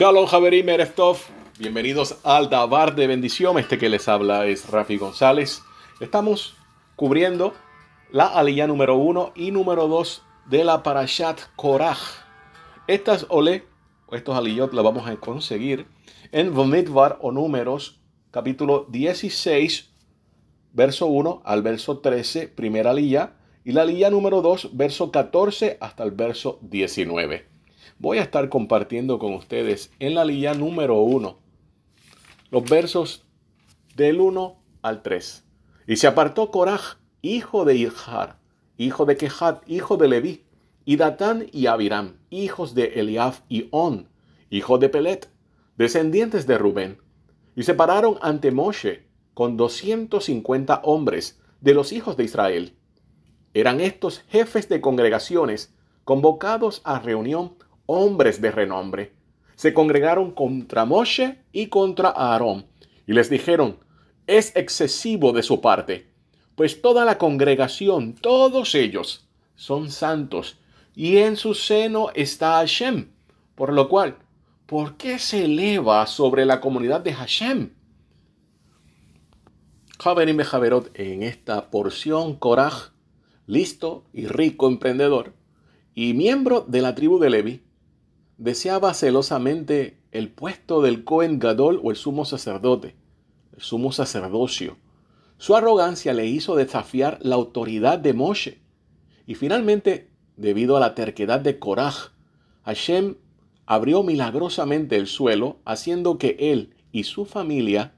Shalom Javerim Ereftov. Bienvenidos al Dabar de Bendición. Este que les habla es Rafi González. Estamos cubriendo la aliyah número 1 y número 2 de la Parashat Korach. Estas ole, estos aliyot, las vamos a conseguir en Vomidvar o Números, capítulo 16, verso 1 al verso 13, primera aliyah, y la aliyah número 2, verso 14 hasta el verso 19 voy a estar compartiendo con ustedes en la línea número 1 los versos del 1 al 3. Y se apartó Coraj, hijo de Irjar, hijo de Kehat, hijo de Leví, y Datán y Abiram, hijos de Eliaf y On, hijo de Pelet, descendientes de Rubén, y se pararon ante Moshe con 250 hombres de los hijos de Israel. Eran estos jefes de congregaciones convocados a reunión hombres de renombre, se congregaron contra Moshe y contra Aarón, y les dijeron, es excesivo de su parte, pues toda la congregación, todos ellos, son santos, y en su seno está Hashem, por lo cual, ¿por qué se eleva sobre la comunidad de Hashem? Javerim Javerot en esta porción Korach, listo y rico emprendedor, y miembro de la tribu de Levi, deseaba celosamente el puesto del Cohen Gadol o el sumo sacerdote, el sumo sacerdocio. Su arrogancia le hizo desafiar la autoridad de Moshe. Y finalmente, debido a la terquedad de Korah, Hashem abrió milagrosamente el suelo, haciendo que él y su familia,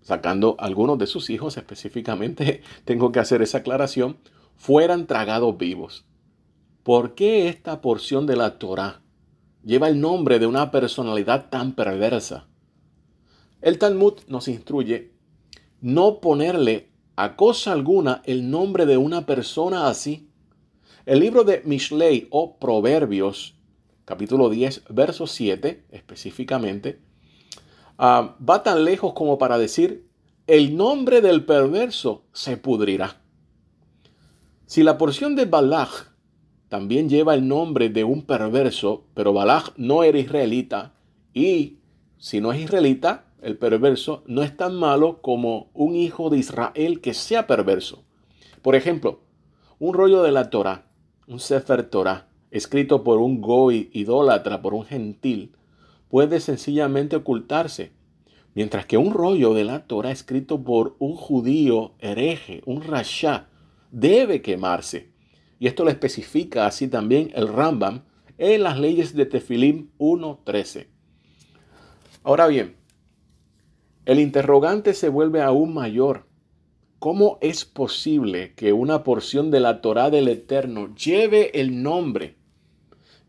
sacando algunos de sus hijos específicamente, tengo que hacer esa aclaración, fueran tragados vivos. ¿Por qué esta porción de la Torah lleva el nombre de una personalidad tan perversa. El Talmud nos instruye no ponerle a cosa alguna el nombre de una persona así. El libro de Mishlei o Proverbios, capítulo 10, verso 7 específicamente, ah, va tan lejos como para decir, el nombre del perverso se pudrirá. Si la porción de Balach también lleva el nombre de un perverso, pero Balaj no era israelita y si no es israelita, el perverso no es tan malo como un hijo de Israel que sea perverso. Por ejemplo, un rollo de la Torah, un Sefer Torah, escrito por un goy idólatra, por un gentil, puede sencillamente ocultarse, mientras que un rollo de la Torah escrito por un judío hereje, un rasha, debe quemarse. Y esto lo especifica así también el Rambam en las leyes de Tefilim 1.13. Ahora bien, el interrogante se vuelve aún mayor. ¿Cómo es posible que una porción de la Torá del Eterno lleve el nombre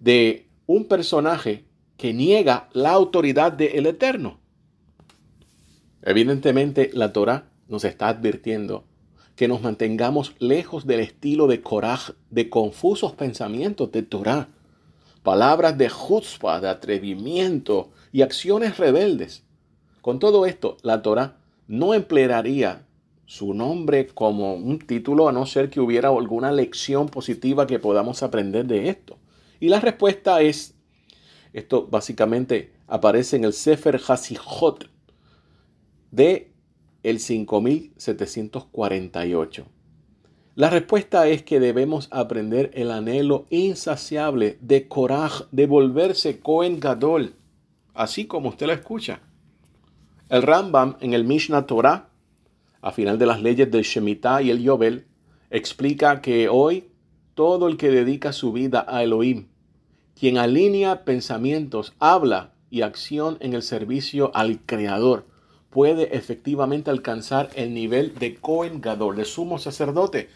de un personaje que niega la autoridad del Eterno? Evidentemente la Torá nos está advirtiendo que nos mantengamos lejos del estilo de coraje, de confusos pensamientos de Torah, palabras de chutzpah, de atrevimiento y acciones rebeldes. Con todo esto, la Torah no emplearía su nombre como un título a no ser que hubiera alguna lección positiva que podamos aprender de esto. Y la respuesta es, esto básicamente aparece en el Sefer Hasijot de el 5748? La respuesta es que debemos aprender el anhelo insaciable de coraje de volverse Cohen Gadol, así como usted lo escucha. El Rambam en el Mishnah Torah, a final de las leyes del Shemitah y el Yobel, explica que hoy todo el que dedica su vida a Elohim, quien alinea pensamientos, habla y acción en el servicio al Creador, puede efectivamente alcanzar el nivel de Cohen Gadol, de sumo sacerdote.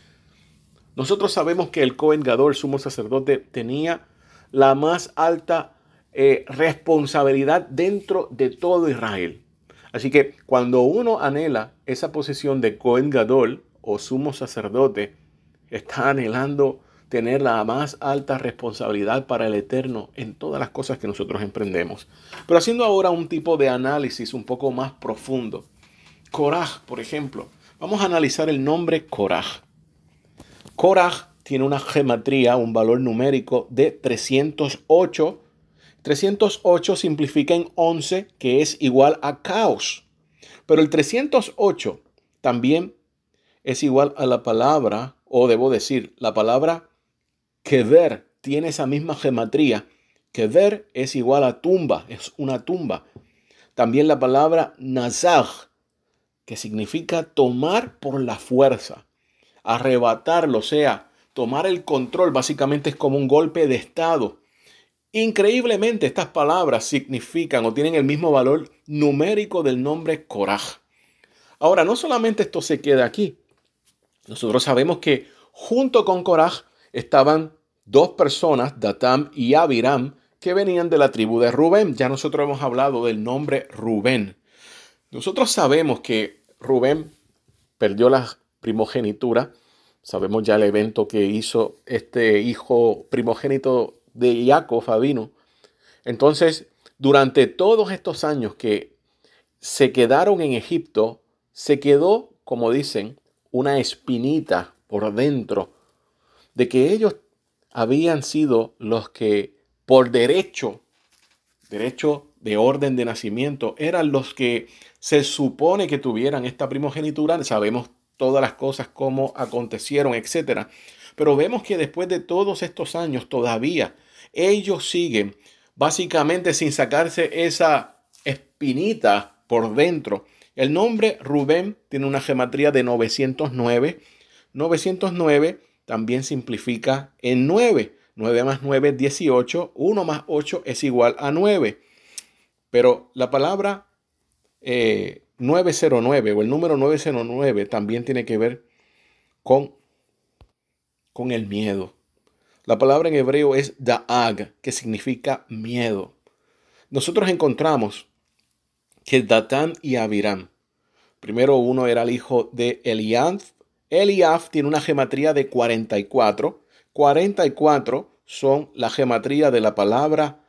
Nosotros sabemos que el Cohen Gadol, sumo sacerdote, tenía la más alta eh, responsabilidad dentro de todo Israel. Así que cuando uno anhela esa posición de Cohen Gadol o sumo sacerdote, está anhelando tener la más alta responsabilidad para el Eterno en todas las cosas que nosotros emprendemos. Pero haciendo ahora un tipo de análisis un poco más profundo. Korah, por ejemplo. Vamos a analizar el nombre Korah. Korah tiene una gematría, un valor numérico de 308, 308 simplifica en 11, que es igual a caos. Pero el 308 también es igual a la palabra, o debo decir, la palabra que ver tiene esa misma geometría. Que ver es igual a tumba, es una tumba. También la palabra nazaj, que significa tomar por la fuerza, arrebatarlo, o sea, tomar el control, básicamente es como un golpe de estado. Increíblemente estas palabras significan o tienen el mismo valor numérico del nombre Korah. Ahora, no solamente esto se queda aquí. Nosotros sabemos que junto con Korah estaban dos personas, Datam y Abiram, que venían de la tribu de Rubén. Ya nosotros hemos hablado del nombre Rubén. Nosotros sabemos que Rubén perdió la primogenitura. Sabemos ya el evento que hizo este hijo primogénito de Jacob Fabino. Entonces, durante todos estos años que se quedaron en Egipto, se quedó, como dicen, una espinita por dentro de que ellos habían sido los que por derecho, derecho de orden de nacimiento, eran los que se supone que tuvieran esta primogenitura. Sabemos todas las cosas, cómo acontecieron, etc. Pero vemos que después de todos estos años todavía ellos siguen básicamente sin sacarse esa espinita por dentro el nombre Rubén tiene una gematría de 909. 909 también simplifica en 9. 9 más 9 es 18. 1 más 8 es igual a 9. Pero la palabra 909 eh, o el número 909 también tiene que ver con, con el miedo. La palabra en hebreo es da'ag, que significa miedo. Nosotros encontramos que Datán y Abiram, primero uno era el hijo de Eliab. Eliab tiene una gematría de 44. 44 son la gematría de la palabra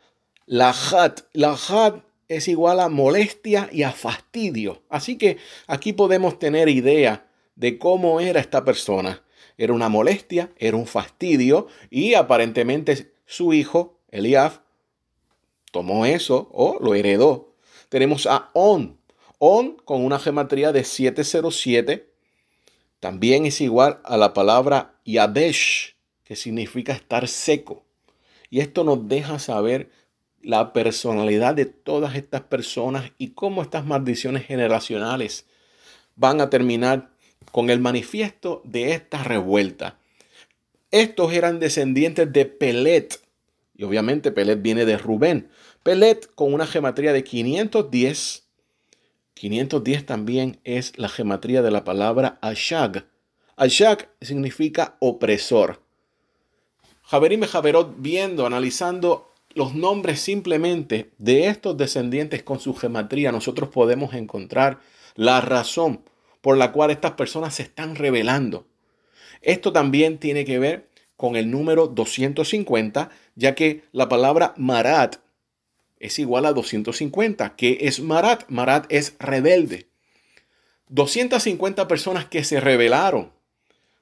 lahat. Lahat es igual a molestia y a fastidio. Así que aquí podemos tener idea de cómo era esta persona. Era una molestia, era un fastidio y aparentemente su hijo, Eliab, tomó eso o lo heredó tenemos a On. On con una gematría de 707 también es igual a la palabra Yadesh, que significa estar seco. Y esto nos deja saber la personalidad de todas estas personas y cómo estas maldiciones generacionales van a terminar con el manifiesto de esta revuelta. Estos eran descendientes de Pelet, y obviamente Pelet viene de Rubén. Pelet con una gematría de 510. 510 también es la gematría de la palabra Ashag. Ashag significa opresor. Javerim Javerot viendo, analizando los nombres simplemente de estos descendientes con su gematría, nosotros podemos encontrar la razón por la cual estas personas se están revelando. Esto también tiene que ver con el número 250, ya que la palabra Marat es igual a 250. ¿Qué es Marat? Marat es rebelde. 250 personas que se rebelaron.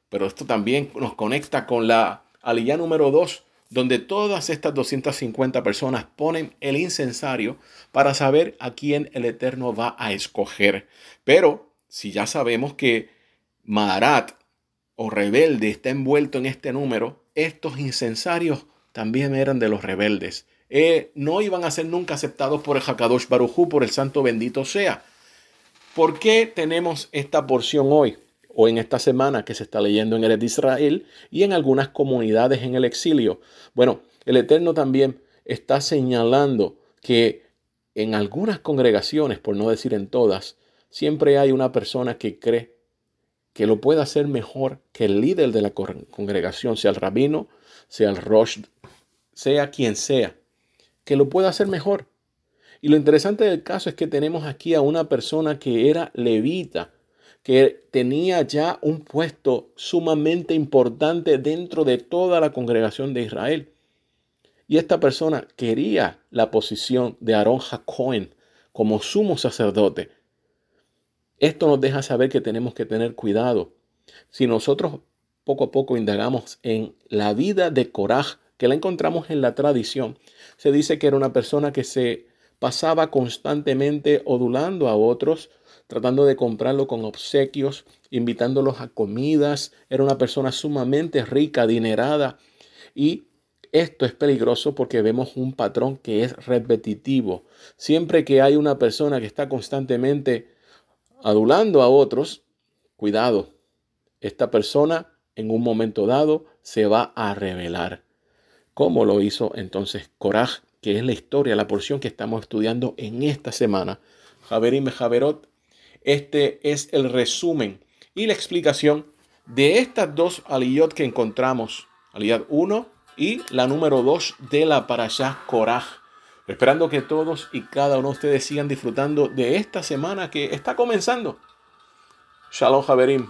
Pero esto también nos conecta con la aliyá número 2, donde todas estas 250 personas ponen el incensario para saber a quién el Eterno va a escoger. Pero si ya sabemos que Marat o rebelde está envuelto en este número, estos incensarios también eran de los rebeldes. Eh, no iban a ser nunca aceptados por el Hakadosh Barujú, por el santo bendito sea. ¿Por qué tenemos esta porción hoy o en esta semana que se está leyendo en de Israel y en algunas comunidades en el exilio? Bueno, el Eterno también está señalando que en algunas congregaciones, por no decir en todas, siempre hay una persona que cree que lo puede hacer mejor que el líder de la congregación, sea el rabino, sea el rosh, sea quien sea que lo pueda hacer mejor. Y lo interesante del caso es que tenemos aquí a una persona que era levita, que tenía ya un puesto sumamente importante dentro de toda la congregación de Israel. Y esta persona quería la posición de Aarón Jacoen como sumo sacerdote. Esto nos deja saber que tenemos que tener cuidado. Si nosotros poco a poco indagamos en la vida de Coraj que la encontramos en la tradición. Se dice que era una persona que se pasaba constantemente odulando a otros, tratando de comprarlo con obsequios, invitándolos a comidas. Era una persona sumamente rica, adinerada. Y esto es peligroso porque vemos un patrón que es repetitivo. Siempre que hay una persona que está constantemente adulando a otros, cuidado, esta persona en un momento dado se va a revelar. ¿Cómo lo hizo entonces Coraj? Que es la historia, la porción que estamos estudiando en esta semana. Javerim Javerot, este es el resumen y la explicación de estas dos aliyot que encontramos. Aliyat 1 y la número 2 de la Parashah Korah. Esperando que todos y cada uno de ustedes sigan disfrutando de esta semana que está comenzando. Shalom Javerim.